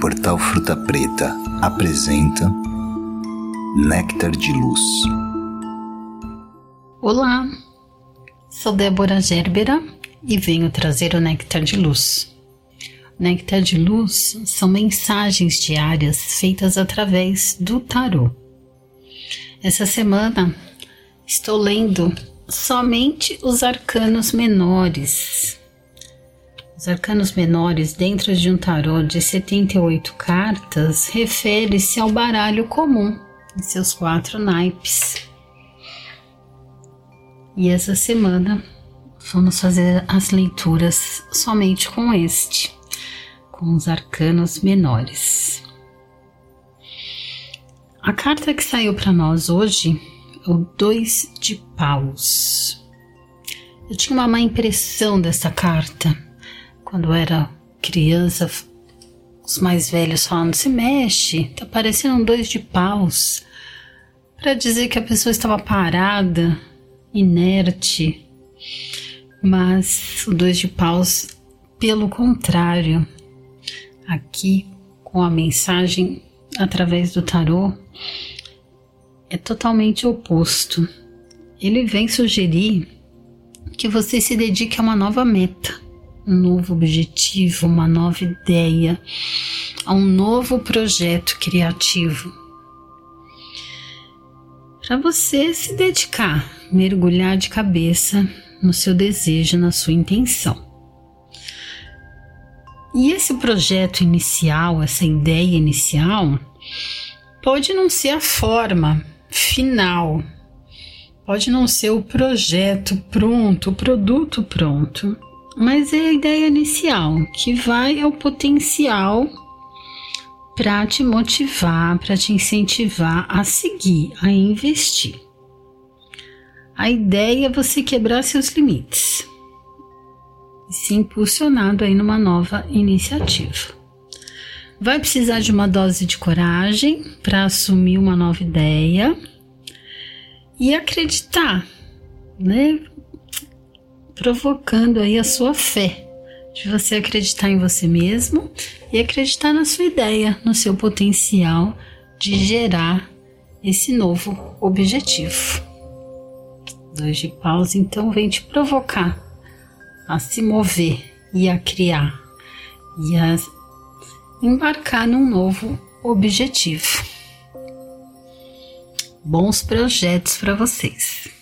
Portal Fruta Preta apresenta Néctar de Luz. Olá, sou Débora Gerbera e venho trazer o Néctar de Luz. Néctar de Luz são mensagens diárias feitas através do tarô. Essa semana estou lendo somente os arcanos menores os arcanos menores dentro de um tarô de 78 cartas refere-se ao baralho comum em seus quatro naipes. E essa semana vamos fazer as leituras somente com este, com os arcanos menores. A carta que saiu para nós hoje é o Dois de Paus. Eu tinha uma má impressão dessa carta quando era criança, os mais velhos falando: se mexe, tá parecendo dois de paus, para dizer que a pessoa estava parada, inerte. Mas o dois de paus, pelo contrário, aqui com a mensagem através do tarô, é totalmente oposto. Ele vem sugerir que você se dedique a uma nova meta um novo objetivo, uma nova ideia, a um novo projeto criativo. Para você se dedicar, mergulhar de cabeça no seu desejo, na sua intenção. E esse projeto inicial, essa ideia inicial, pode não ser a forma final, pode não ser o projeto pronto, o produto pronto, mas é a ideia inicial que vai ao potencial para te motivar, para te incentivar a seguir, a investir. A ideia é você quebrar seus limites e se impulsionado aí numa nova iniciativa. Vai precisar de uma dose de coragem para assumir uma nova ideia e acreditar, né? Provocando aí a sua fé, de você acreditar em você mesmo e acreditar na sua ideia, no seu potencial de gerar esse novo objetivo. Dois de paus então vem te provocar a se mover e a criar e a embarcar num novo objetivo. Bons projetos para vocês.